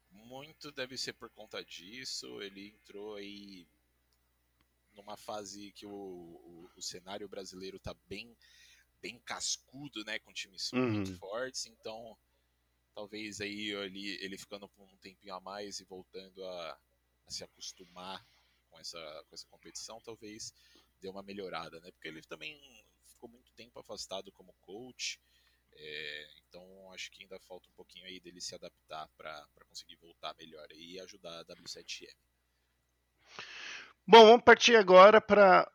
muito deve ser por conta disso. Ele entrou aí numa fase que o, o, o cenário brasileiro tá bem, bem cascudo, né? Com times uhum. muito fortes, então talvez aí ele, ele ficando por um tempinho a mais e voltando a, a se acostumar com essa, com essa competição, talvez deu uma melhorada, né? Porque ele também ficou muito tempo afastado como coach. É, então acho que ainda falta um pouquinho aí dele se adaptar para conseguir voltar melhor e ajudar a W7M. Bom, vamos partir agora para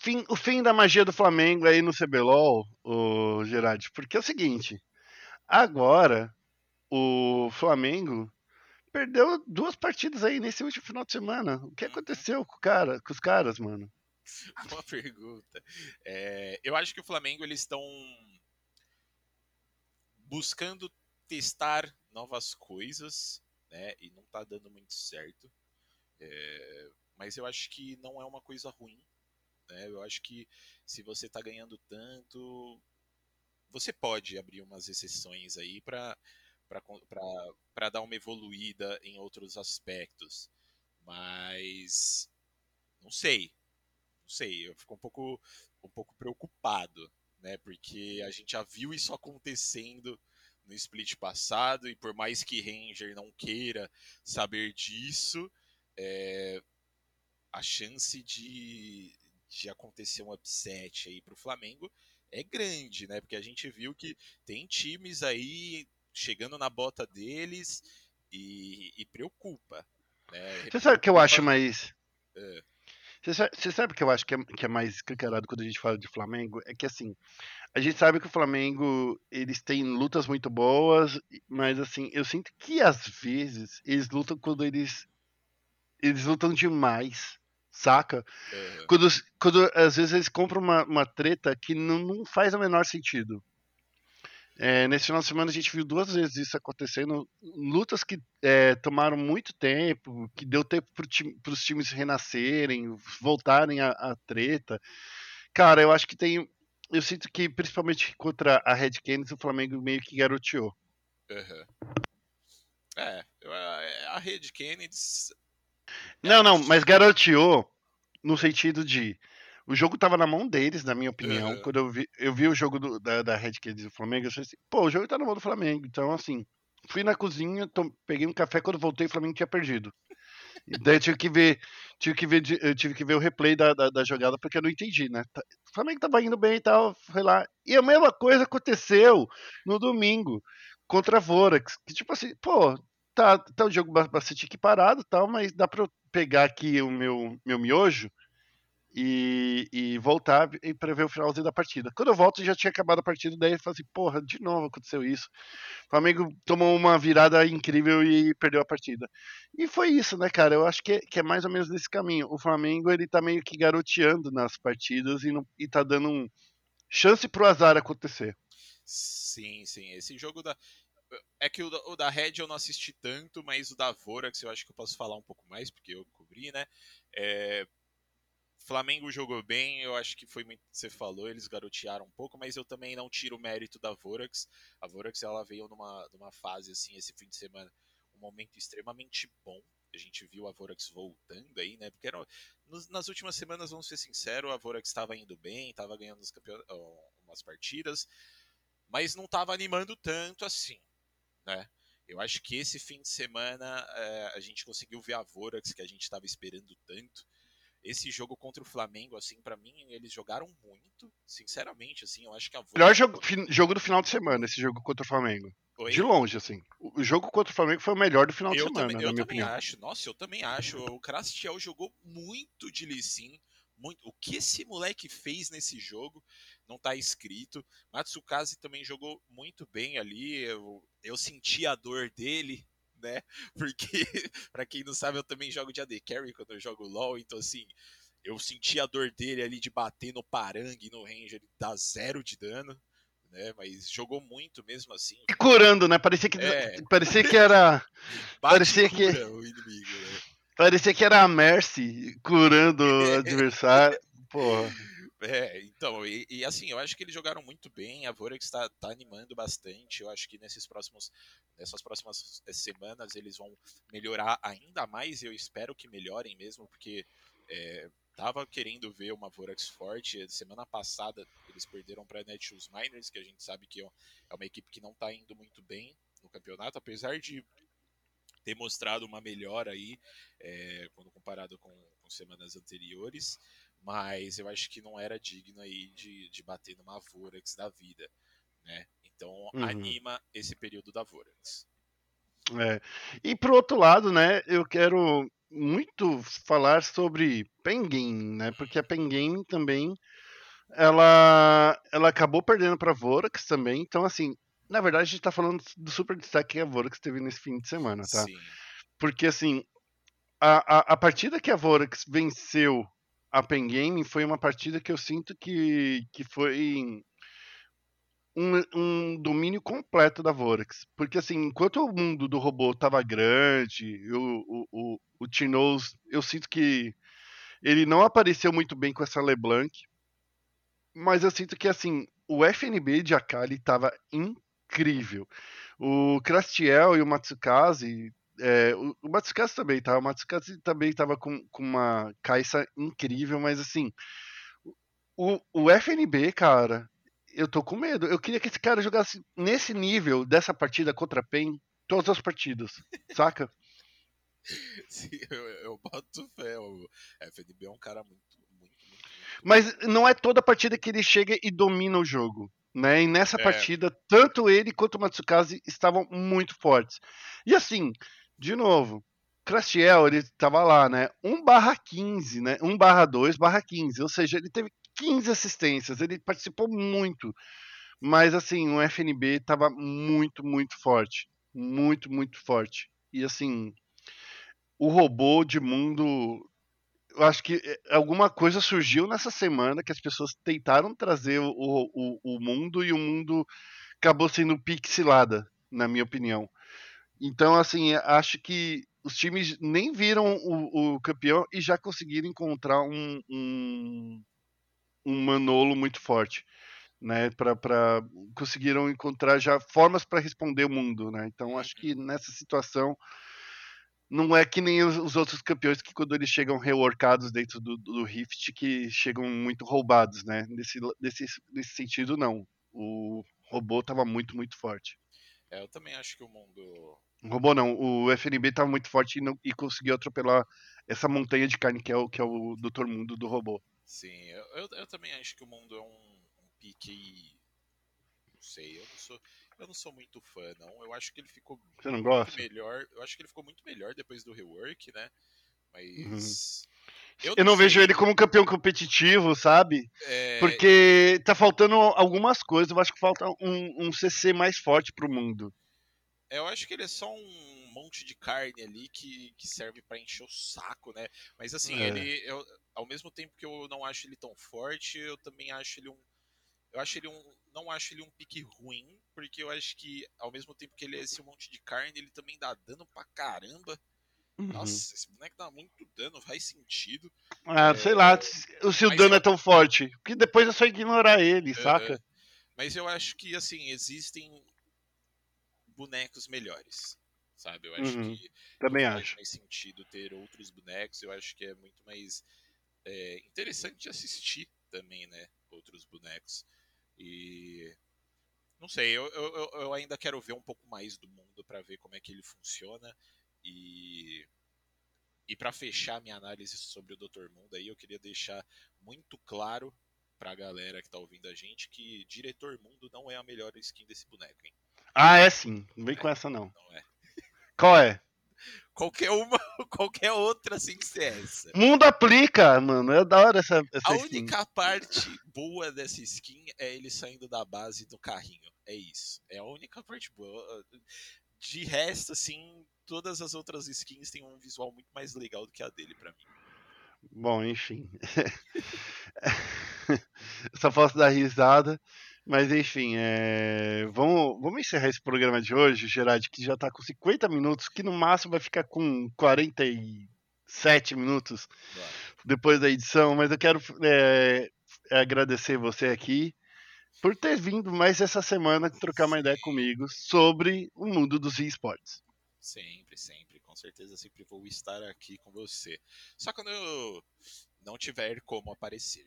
fim, o fim da magia do Flamengo aí no CBLOL, o Gerard. Porque é o seguinte, agora o Flamengo perdeu duas partidas aí nesse último final de semana. O que aconteceu com, cara, com os caras, mano? Boa pergunta. É, eu acho que o Flamengo eles estão buscando testar novas coisas, né? E não tá dando muito certo. É, mas eu acho que não é uma coisa ruim. Né? Eu acho que se você tá ganhando tanto, você pode abrir umas exceções aí para para dar uma evoluída em outros aspectos. Mas não sei. Não sei, eu fico um pouco um pouco preocupado né? Porque a gente já viu isso acontecendo no split passado e por mais que Ranger não queira saber disso, é, a chance de, de acontecer um upset aí para o Flamengo é grande, né? Porque a gente viu que tem times aí chegando na bota deles e, e preocupa. Né? Você sabe o que eu acho mais. É. Você sabe, o que eu acho que é, que é mais escancarado quando a gente fala de Flamengo? É que assim, a gente sabe que o Flamengo, eles têm lutas muito boas, mas assim, eu sinto que às vezes eles lutam quando eles eles lutam demais, saca? É. Quando, quando às vezes eles compram uma, uma treta que não, não faz o menor sentido. É, nesse final de semana a gente viu duas vezes isso acontecendo, lutas que é, tomaram muito tempo, que deu tempo para time, os times renascerem, voltarem à, treta. Cara, eu acho que tem. Eu sinto que, principalmente contra a Red Canids, o Flamengo meio que garoteou. Uhum. É, a Red Canids. Não, não, mas garoteou no sentido de o jogo tava na mão deles, na minha opinião. Uhum. Quando eu vi, eu vi o jogo do, da, da Red Canids do Flamengo, eu falei assim, pô, o jogo tá na mão do Flamengo. Então, assim, fui na cozinha, peguei um café, quando voltei, o Flamengo tinha perdido. E daí eu tive que ver, tive que ver, eu tive que ver o replay da, da, da jogada porque eu não entendi, né? Tá, o Flamengo tava indo bem e tal, foi lá. E a mesma coisa aconteceu no domingo contra a Vorax, que tipo assim, pô, tá, tá o jogo bastante equiparado tal, mas dá eu pegar aqui o meu, meu miojo e, e voltar e prever o finalzinho da partida. Quando eu volto, já tinha acabado a partida, daí eu falei assim, porra, de novo aconteceu isso. O Flamengo tomou uma virada incrível e perdeu a partida. E foi isso, né, cara? Eu acho que é, que é mais ou menos nesse caminho. O Flamengo, ele tá meio que garoteando nas partidas e, não, e tá dando um chance pro azar acontecer. Sim, sim. Esse jogo da. É que o da, o da Red eu não assisti tanto, mas o da Vorax eu acho que eu posso falar um pouco mais, porque eu cobri, né? É, Flamengo jogou bem, eu acho que foi muito que você falou, eles garotearam um pouco, mas eu também não tiro o mérito da Vorax. A Vorax ela veio numa, numa fase assim esse fim de semana, um momento extremamente bom. A gente viu a Vorax voltando aí, né? Porque era, nos, nas últimas semanas, vamos ser sinceros, a Vorax estava indo bem, estava ganhando campeon... umas partidas, mas não estava animando tanto assim, né? Eu acho que esse fim de semana é, a gente conseguiu ver a Vorax que a gente estava esperando tanto esse jogo contra o Flamengo, assim, para mim, eles jogaram muito, sinceramente, assim, eu acho que a Volta... Melhor jogo, jogo do final de semana, esse jogo contra o Flamengo. Oi? De longe, assim. O jogo contra o Flamengo foi o melhor do final eu de semana, também, na eu minha também opinião. acho, nossa, eu também acho. O Crastiel jogou muito de Lissin, muito. O que esse moleque fez nesse jogo não tá escrito. Matsukaze também jogou muito bem ali. Eu, eu senti a dor dele né? Porque, para quem não sabe, eu também jogo de AD Carry quando eu jogo LoL, então assim, eu senti a dor dele ali de bater no Parangue, no Ranger, ele dá zero de dano, né? Mas jogou muito mesmo assim. E curando, né? Parecia que, é. parecia que era. parecia que. O inimigo, né? Parecia que era a Mercy curando o adversário. Porra. É, então, e, e, assim, eu acho que eles jogaram muito bem, a Vorex está tá animando bastante, eu acho que nesses próximos, nessas próximas semanas eles vão melhorar ainda mais, eu espero que melhorem mesmo, porque é, tava querendo ver uma Vorax forte. Semana passada eles perderam para Netshoes Miners, que a gente sabe que é uma equipe que não está indo muito bem no campeonato, apesar de ter mostrado uma melhora aí é, quando comparado com, com, semanas anteriores. Mas eu acho que não era digno aí de, de bater numa Vorax da vida, né? Então Uhum. anima esse período da Vorax. É. E pro outro lado, né, eu quero muito falar sobre Penguin, né? Porque a Penguin também ela ela acabou perdendo para Vorax também. Então assim, na verdade a gente tá falando do super destaque que a Vorax teve nesse fim de semana, tá? Sim, Porque assim, a, a, a partida que a Vorax venceu a Pen Game foi uma partida que eu sinto que, que foi um, um domínio completo da Vorax. Porque assim, enquanto o mundo do robô tava grande, o, o, o, o Tinoz, eu sinto que ele não apareceu muito bem com essa LeBlanc. Mas eu sinto que assim, o FNB de Akali tava incrível. O Crastiel e o Matsukaze é, o, o Matsukaze também, tá? O Matsukaze também tava com, com uma caixa incrível, mas assim, o, o FNB, cara, eu tô com medo. Eu queria que esse cara jogasse nesse nível dessa partida contra a PEN todas as partidas, saca? Sim, eu, eu boto fé. O FNB é um cara muito, muito, muito. muito Mas não é toda partida que ele chega e domina o jogo. Né? E nessa É. partida, tanto ele quanto o Matsukaze estavam muito fortes. E assim, de novo, Crastiel, ele tava lá, né? 1 barra 15, né? 1 barra 2 barra 15. Ou seja, ele teve 15 assistências, ele participou muito. Mas assim, o FNB tava muito, muito forte. Muito, muito forte. E assim, o robô de mundo. Eu acho que eh, alguma coisa surgiu nessa semana que as pessoas tentaram trazer o, o, o mundo e o mundo acabou sendo pixelada, na minha opinião. Então, assim, acho que os times nem viram o, o campeão e já conseguiram encontrar um, um, um Manolo muito forte. Né, pra, conseguiram encontrar já formas para responder o mundo, né? Então acho que nessa situação não é que nem os, os outros campeões que quando eles chegam reworkados dentro do, do Rift que chegam muito roubados, né? Nesse, nesse, nesse sentido não. O robô tava muito muito forte. É, eu também acho que o mundo. O robô não, o FNB tava muito forte e, não, e conseguiu atropelar essa montanha de carne que é o, que é o Doutor Mundo do robô. Sim, eu, eu, eu também acho que o mundo é um, um pique. Não sei, eu não sou. Eu não sou muito fã, não. Eu acho que ele ficou Você não muito gosta? melhor. Eu acho que ele ficou muito melhor depois do rework, né? Mas. Eu não vejo sei, ele como um campeão competitivo, sabe? é, Porque tá faltando algumas coisas. Eu acho que falta um, um CC mais forte pro mundo. Eu acho que ele é só um monte de carne ali que, que serve pra encher o saco, né? Mas assim, É. ele. Eu, ao mesmo tempo que eu não acho ele tão forte, eu também acho ele um. Eu acho ele um. Não acho ele um pique ruim, porque eu acho que ao mesmo tempo que ele é esse monte de carne, ele também dá dano pra caramba. Uhum. Nossa, esse boneco dá muito dano, faz sentido. Ah, sei lá, se se o Mas dano eu- é tão forte. Porque depois é só ignorar ele, É, saca? é. Mas eu acho que, assim, existem bonecos melhores, sabe? Eu acho Uhum, que Também faz acho. mais sentido ter outros bonecos. Eu acho que é muito mais é, interessante de assistir também, né? Outros bonecos. E. Não sei, eu, eu, eu- eu ainda quero ver um pouco mais do mundo pra ver como é que ele funciona. E. E para fechar minha análise sobre o Dr. Mundo aí, eu queria deixar muito claro pra galera que tá ouvindo a gente que Diretor Mundo não é a melhor skin desse boneco, hein? Ah, é sim. Não vem com essa, não. Não é. Qual é? Qualquer uma, qualquer outra sem ser essa. Mundo aplica, mano. É da hora essa, essa A skin. única parte boa dessa skin é ele saindo da base do carrinho. É isso. É a única parte boa. De resto, assim, todas as outras skins têm um visual muito mais legal do que a dele pra mim. Bom, enfim. Só posso dar risada. Mas enfim, é, vamos, vamos encerrar esse programa de hoje, Gerard, que já tá com 50 minutos, que no máximo vai ficar com 47 minutos Bora. depois da edição. Mas eu quero é, agradecer você aqui por ter vindo mais essa semana trocar uma ideia comigo sobre o mundo dos esportes. Sempre, sempre. Com certeza sempre vou estar aqui com você. Só quando eu não tiver como aparecer.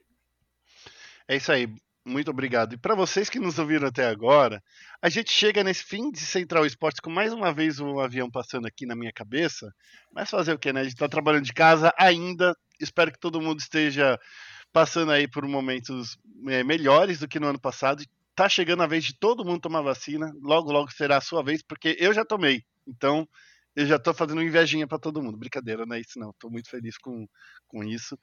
É isso aí. Muito obrigado. E para vocês que nos ouviram até agora, a gente chega nesse fim de Central Esportes com mais uma vez um avião passando aqui na minha cabeça. Mas fazer o que, né? A gente tá trabalhando de casa ainda. Espero que todo mundo esteja passando aí por momentos é, melhores do que no ano passado. Tá chegando a vez de todo mundo tomar vacina. Logo, logo será a sua vez, porque eu já tomei. Então, eu já tô fazendo invejinha para todo mundo. Brincadeira, não é isso não. Tô muito feliz com, com isso.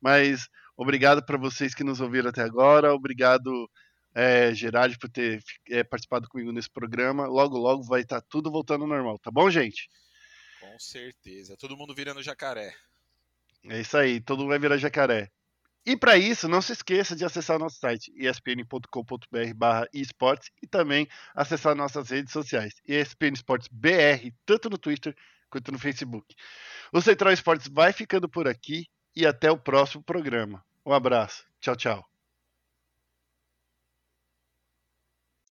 Mas obrigado para vocês que nos ouviram até agora. Obrigado, é, Gerard, por ter é, participado comigo nesse programa. Logo, logo vai estar tá tudo voltando ao normal, tá bom, gente? Com certeza. Todo mundo virando jacaré. É isso aí, todo mundo vai virar jacaré. E para isso, não se esqueça de acessar nosso site espn.com.br esportes e também acessar nossas redes sociais, ESPN Esportes BR, tanto no Twitter quanto no Facebook. O Central Esportes vai ficando por aqui e até o próximo programa. Um abraço. Tchau, tchau.